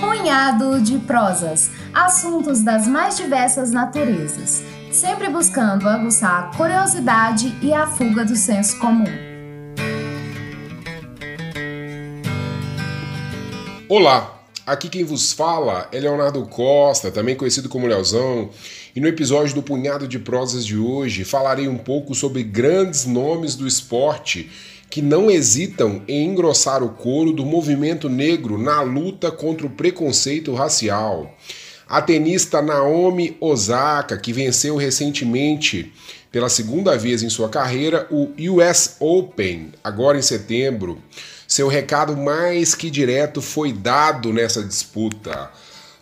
Punhado de prosas, assuntos das mais diversas naturezas, sempre buscando aguçar a curiosidade e a fuga do senso comum. Olá, aqui quem vos fala é Leonardo Costa, também conhecido como Leozão, e no episódio do Punhado de Prosas de hoje falarei um pouco sobre grandes nomes do esporte que não hesitam em engrossar o couro do movimento negro na luta contra o preconceito racial. A tenista Naomi Osaka, que venceu recentemente pela segunda vez em sua carreira o US Open, agora em setembro. Seu recado mais que direto foi dado nessa disputa.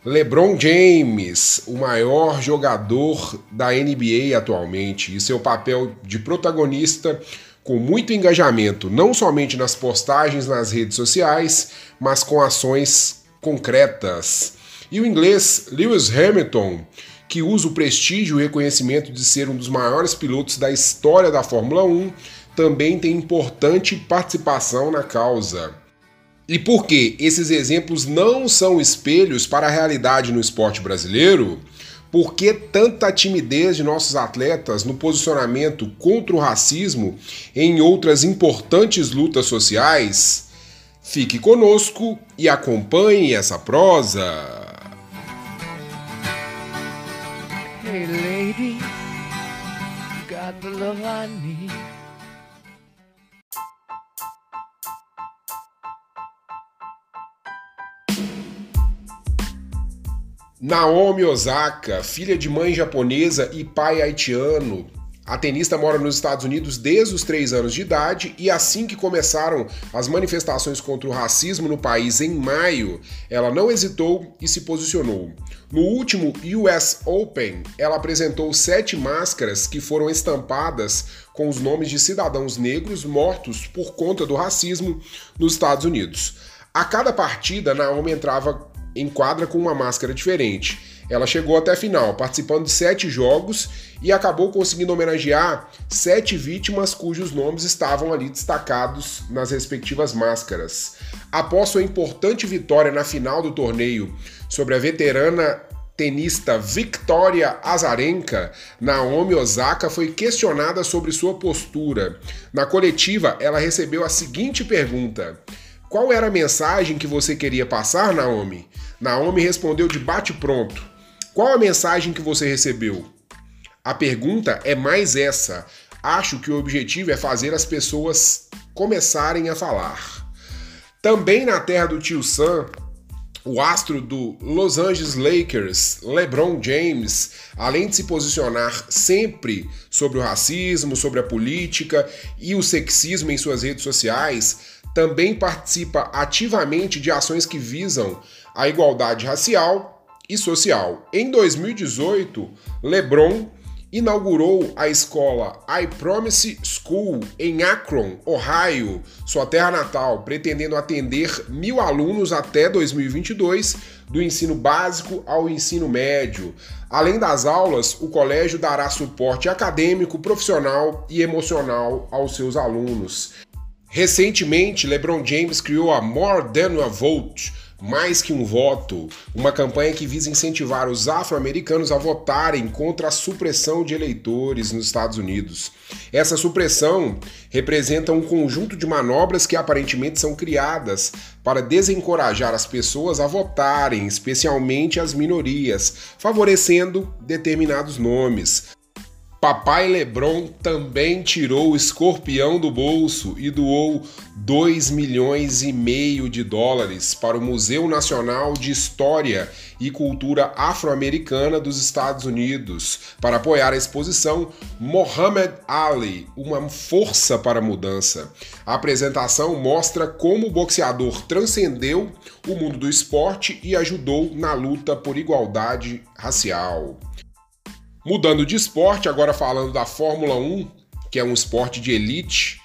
LeBron James, o maior jogador da NBA atualmente, e seu papel de protagonista com muito engajamento, não somente nas postagens nas redes sociais, mas com ações concretas. E o inglês Lewis Hamilton, que usa o prestígio e reconhecimento de ser um dos maiores pilotos da história da Fórmula 1, também tem importante participação na causa. E por que esses exemplos não são espelhos para a realidade no esporte brasileiro? Por que tanta timidez de nossos atletas no posicionamento contra o racismo em outras importantes lutas sociais? Fique conosco e acompanhe essa prosa. Hey lady, got the love I need. Naomi Osaka, filha de mãe japonesa e pai haitiano, a tenista mora nos Estados Unidos desde os 3 anos de idade e assim que começaram as manifestações contra o racismo no país em maio, ela não hesitou e se posicionou. No último US Open, ela apresentou sete máscaras que foram estampadas com os nomes de cidadãos negros mortos por conta do racismo nos Estados Unidos. A cada partida, Naomi entrava em quadra com uma máscara diferente. Ela chegou até a final, participando de sete jogos e acabou conseguindo homenagear sete vítimas cujos nomes estavam ali destacados nas respectivas máscaras. Após sua importante vitória na final do torneio sobre a veterana tenista Victoria Azarenka, Naomi Osaka foi questionada sobre sua postura. Na coletiva, ela recebeu a seguinte pergunta: Qual era a mensagem que você queria passar, Naomi? Naomi respondeu de bate-pronto: Qual a mensagem que você recebeu? A pergunta é mais essa. Acho que o objetivo é fazer as pessoas começarem a falar. Também na terra do tio Sam, o astro do Los Angeles Lakers, LeBron James, além de se posicionar sempre sobre o racismo, sobre a política e o sexismo em suas redes sociais, também participa ativamente de ações que visam a igualdade racial e social. Em 2018, LeBron inaugurou a escola I Promise School em Akron, Ohio, sua terra natal, pretendendo atender mil alunos até 2022, do ensino básico ao ensino médio. Além das aulas, o colégio dará suporte acadêmico, profissional e emocional aos seus alunos. Recentemente, LeBron James criou a More Than a Vote mais que um voto, uma campanha que visa incentivar os afro-americanos a votarem contra a supressão de eleitores nos Estados Unidos. Essa supressão representa um conjunto de manobras que aparentemente são criadas para desencorajar as pessoas a votarem, especialmente as minorias, favorecendo determinados nomes. Papai Lebron também tirou o escorpião do bolso e doou 2 milhões e meio de dólares para o Museu Nacional de História e Cultura Afro-Americana dos Estados Unidos para apoiar a exposição Muhammad Ali, uma força para a mudança. A apresentação mostra como o boxeador transcendeu o mundo do esporte e ajudou na luta por igualdade racial. Mudando de esporte, agora falando da Fórmula 1, que é um esporte de elite,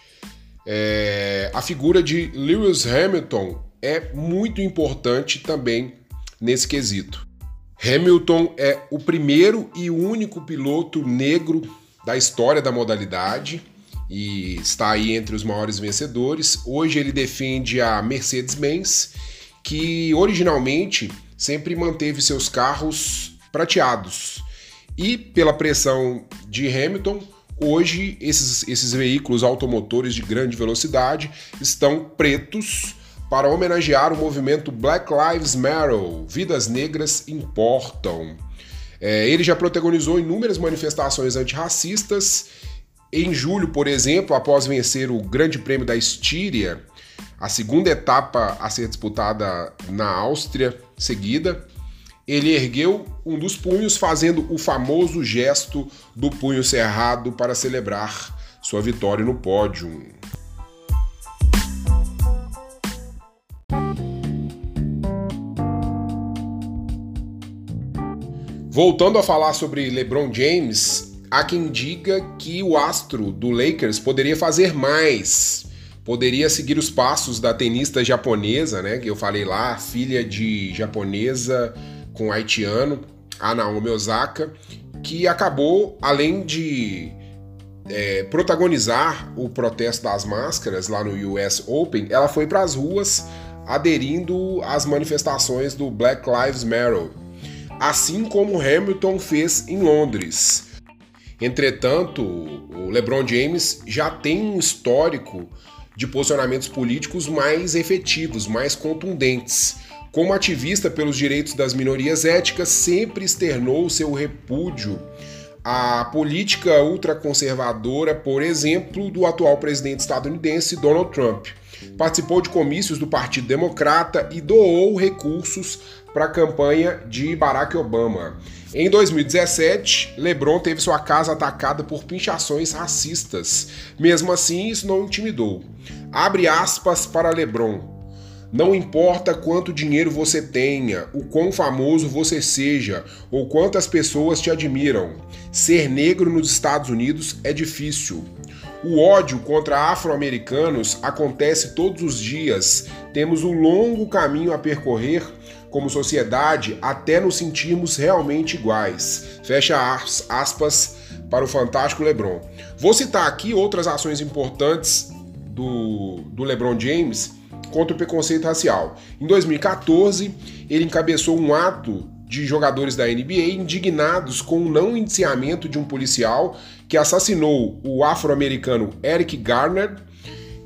é, a figura de Lewis Hamilton é muito importante também nesse quesito. Hamilton é o primeiro e único piloto negro da história da modalidade e está aí entre os maiores vencedores. Hoje ele defende a Mercedes-Benz, que originalmente sempre manteve seus carros prateados. E pela pressão de Hamilton, hoje esses, esses veículos automotores de grande velocidade estão pretos para homenagear o movimento Black Lives Matter, Vidas Negras Importam. É, ele já protagonizou inúmeras manifestações antirracistas em julho, por exemplo, após vencer o Grande Prêmio da Estíria, a segunda etapa a ser disputada na Áustria seguida, ele ergueu um dos punhos, fazendo o famoso gesto do punho cerrado para celebrar sua vitória no pódio. Voltando a falar sobre LeBron James, há quem diga que o astro do Lakers poderia fazer mais, poderia seguir os passos da tenista japonesa, né, que eu falei lá, filha de japonesa com haitiano, a Naomi Osaka, que acabou, além de é, protagonizar o protesto das máscaras lá no US Open, ela foi para as ruas aderindo às manifestações do Black Lives Matter, assim como Hamilton fez em Londres. Entretanto, o LeBron James já tem um histórico de posicionamentos políticos mais efetivos, mais contundentes. Como ativista pelos direitos das minorias étnicas, sempre externou seu repúdio à política ultraconservadora, por exemplo, do atual presidente estadunidense Donald Trump. Participou de comícios do Partido Democrata e doou recursos para a campanha de Barack Obama. Em 2017, LeBron teve sua casa atacada por pinchações racistas. Mesmo assim, isso não intimidou. Abre aspas para LeBron. Não importa quanto dinheiro você tenha, o quão famoso você seja ou quantas pessoas te admiram, ser negro nos Estados Unidos é difícil. O ódio contra afro-americanos acontece todos os dias. Temos um longo caminho a percorrer como sociedade até nos sentirmos realmente iguais. Fecha aspas para o fantástico LeBron. Vou citar aqui outras ações importantes do, do LeBron James contra o preconceito racial. Em 2014, ele encabeçou um ato de jogadores da NBA indignados com o não indiciamento de um policial que assassinou o afro-americano Eric Garner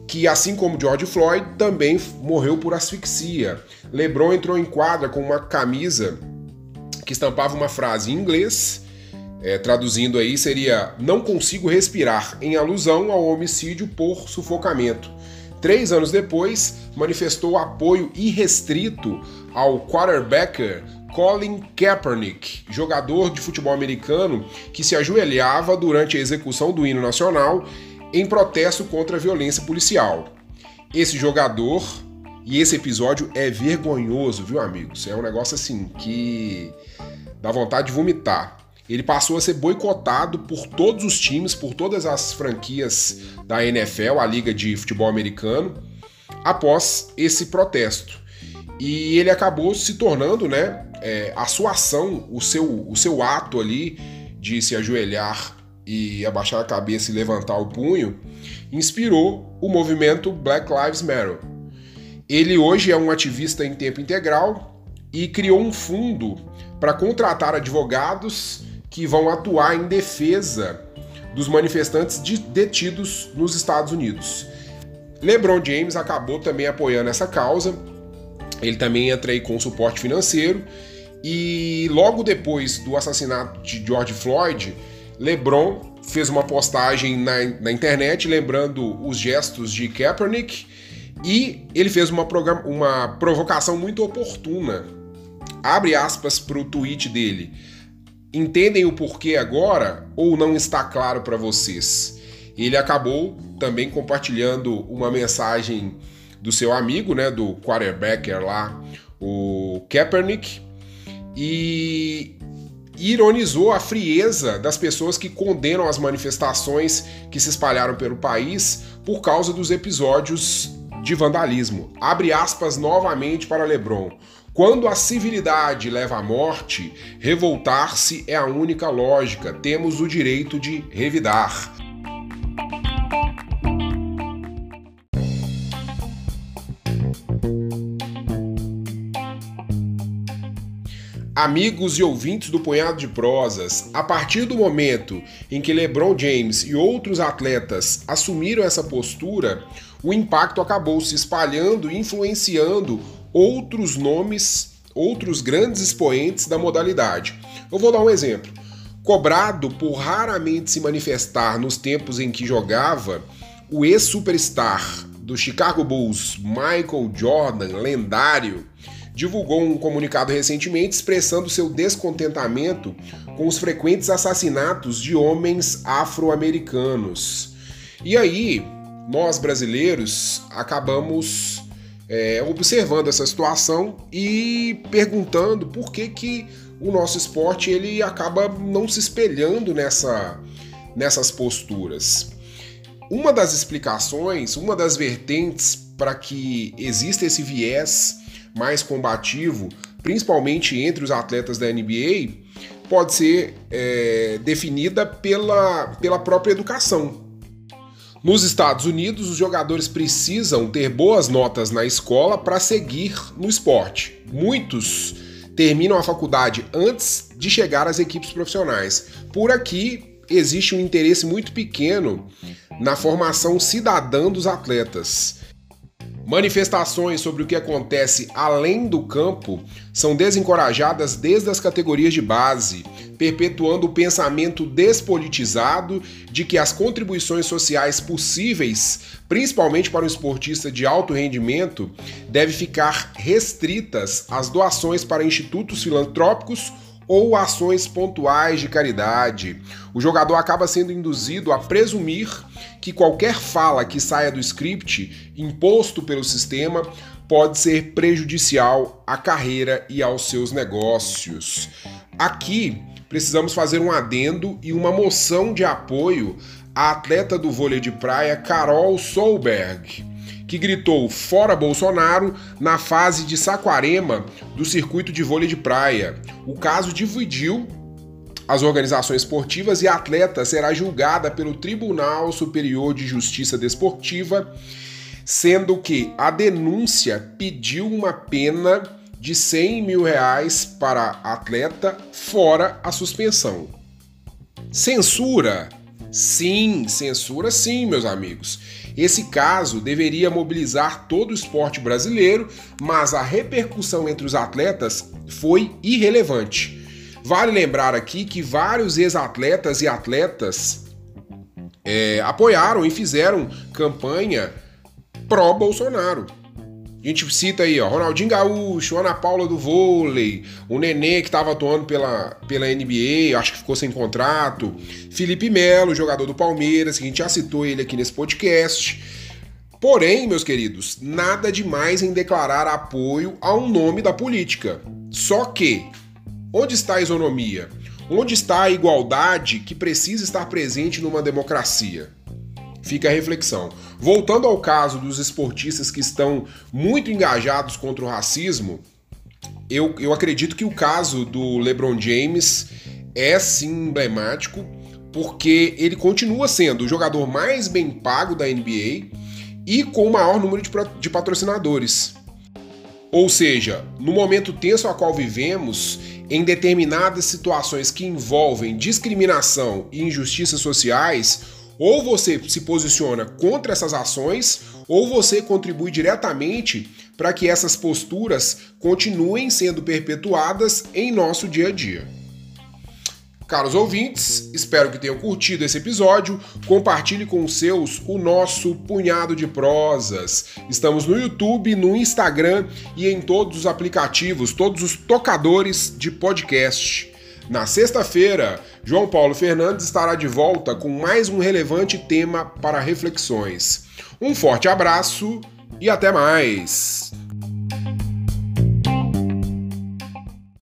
que, assim como George Floyd, também morreu por asfixia. LeBron entrou em quadra com uma camisa que estampava uma frase em inglês, é, traduzindo aí seria Não consigo respirar, em alusão ao homicídio por sufocamento. Três anos depois, manifestou apoio irrestrito ao quarterbacker Colin Kaepernick, jogador de futebol americano que se ajoelhava durante a execução do hino nacional em protesto contra a violência policial. Esse jogador e esse episódio é vergonhoso, viu, amigos? É um negócio assim que dá vontade de vomitar. Ele passou a ser boicotado por todos os times, por todas as franquias da NFL, a Liga de Futebol Americano, após esse protesto. E ele acabou se tornando, né, é, a sua ação, o seu, o seu ato ali de se ajoelhar e abaixar a cabeça e levantar o punho, inspirou o movimento Black Lives Matter. Ele hoje é um ativista em tempo integral e criou um fundo para contratar advogados que vão atuar em defesa dos manifestantes detidos nos Estados Unidos. LeBron James acabou também apoiando essa causa. Ele também entra aí com suporte financeiro e logo depois do assassinato de George Floyd, LeBron fez uma postagem na, na internet lembrando os gestos de Kaepernick e ele fez uma, uma provocação muito oportuna. Abre aspas para o tweet dele. Entendem o porquê agora ou não está claro para vocês? Ele acabou também compartilhando uma mensagem do seu amigo, né, do quarterbacker lá, o Kaepernick, e ironizou a frieza das pessoas que condenam as manifestações que se espalharam pelo país por causa dos episódios de vandalismo. Abre aspas novamente para LeBron. Quando a civilidade leva à morte, revoltar-se é a única lógica. Temos o direito de revidar. Amigos e ouvintes do Punhado de Prosas, a partir do momento em que LeBron James e outros atletas assumiram essa postura, o impacto acabou se espalhando e influenciando outros nomes, outros grandes expoentes da modalidade. Eu vou dar um exemplo. Cobrado por raramente se manifestar nos tempos em que jogava, o ex-superstar do Chicago Bulls, Michael Jordan, lendário, divulgou um comunicado recentemente expressando seu descontentamento com os frequentes assassinatos de homens afro-americanos. E aí, nós brasileiros acabamos é, observando essa situação e perguntando por que, que o nosso esporte ele acaba não se espelhando nessa, nessas posturas. Uma das explicações, uma das vertentes para que exista esse viés mais combativo, principalmente entre os atletas da NBA, pode ser é, definida pela, pela própria educação. Nos Estados Unidos, os jogadores precisam ter boas notas na escola para seguir no esporte. Muitos terminam a faculdade antes de chegar às equipes profissionais. Por aqui, existe um interesse muito pequeno na formação cidadã dos atletas. Manifestações sobre o que acontece além do campo são desencorajadas desde as categorias de base, perpetuando o pensamento despolitizado de que as contribuições sociais possíveis, principalmente para um esportista de alto rendimento, devem ficar restritas às doações para institutos filantrópicos ou ações pontuais de caridade. O jogador acaba sendo induzido a presumir que qualquer fala que saia do script imposto pelo sistema pode ser prejudicial à carreira e aos seus negócios. Aqui precisamos fazer um adendo e uma moção de apoio à atleta do vôlei de praia Carol Solberg que gritou fora Bolsonaro na fase de Saquarema do circuito de vôlei de praia. O caso dividiu as organizações esportivas e a atleta será julgada pelo Tribunal Superior de Justiça Desportiva, sendo que a denúncia pediu uma pena de 100 mil reais para a atleta, fora a suspensão. Censura? Sim, censura sim, meus amigos. Esse caso deveria mobilizar todo o esporte brasileiro, mas a repercussão entre os atletas foi irrelevante. Vale lembrar aqui que vários ex-atletas e atletas é, apoiaram e fizeram campanha pró-Bolsonaro. A gente cita aí, ó, Ronaldinho Gaúcho, Ana Paula do vôlei, o Nenê que estava atuando pela, pela NBA, acho que ficou sem contrato, Felipe Melo, jogador do Palmeiras, que a gente já citou ele aqui nesse podcast. Porém, meus queridos, nada demais em declarar apoio a um nome da política. Só que, onde está a isonomia? Onde está a igualdade que precisa estar presente numa democracia? Fica a reflexão. Voltando ao caso dos esportistas que estão muito engajados contra o racismo, eu, eu acredito que o caso do LeBron James é sim emblemático, porque ele continua sendo o jogador mais bem pago da NBA e com o maior número de, de patrocinadores. Ou seja, no momento tenso a qual vivemos, em determinadas situações que envolvem discriminação e injustiças sociais, ou você se posiciona contra essas ações, ou você contribui diretamente para que essas posturas continuem sendo perpetuadas em nosso dia a dia. Caros ouvintes, espero que tenham curtido esse episódio. Compartilhe com os seus o nosso punhado de prosas. Estamos no YouTube, no Instagram e em todos os aplicativos, todos os tocadores de podcast. Na sexta-feira, João Paulo Fernandes estará de volta com mais um relevante tema para reflexões. Um forte abraço e até mais!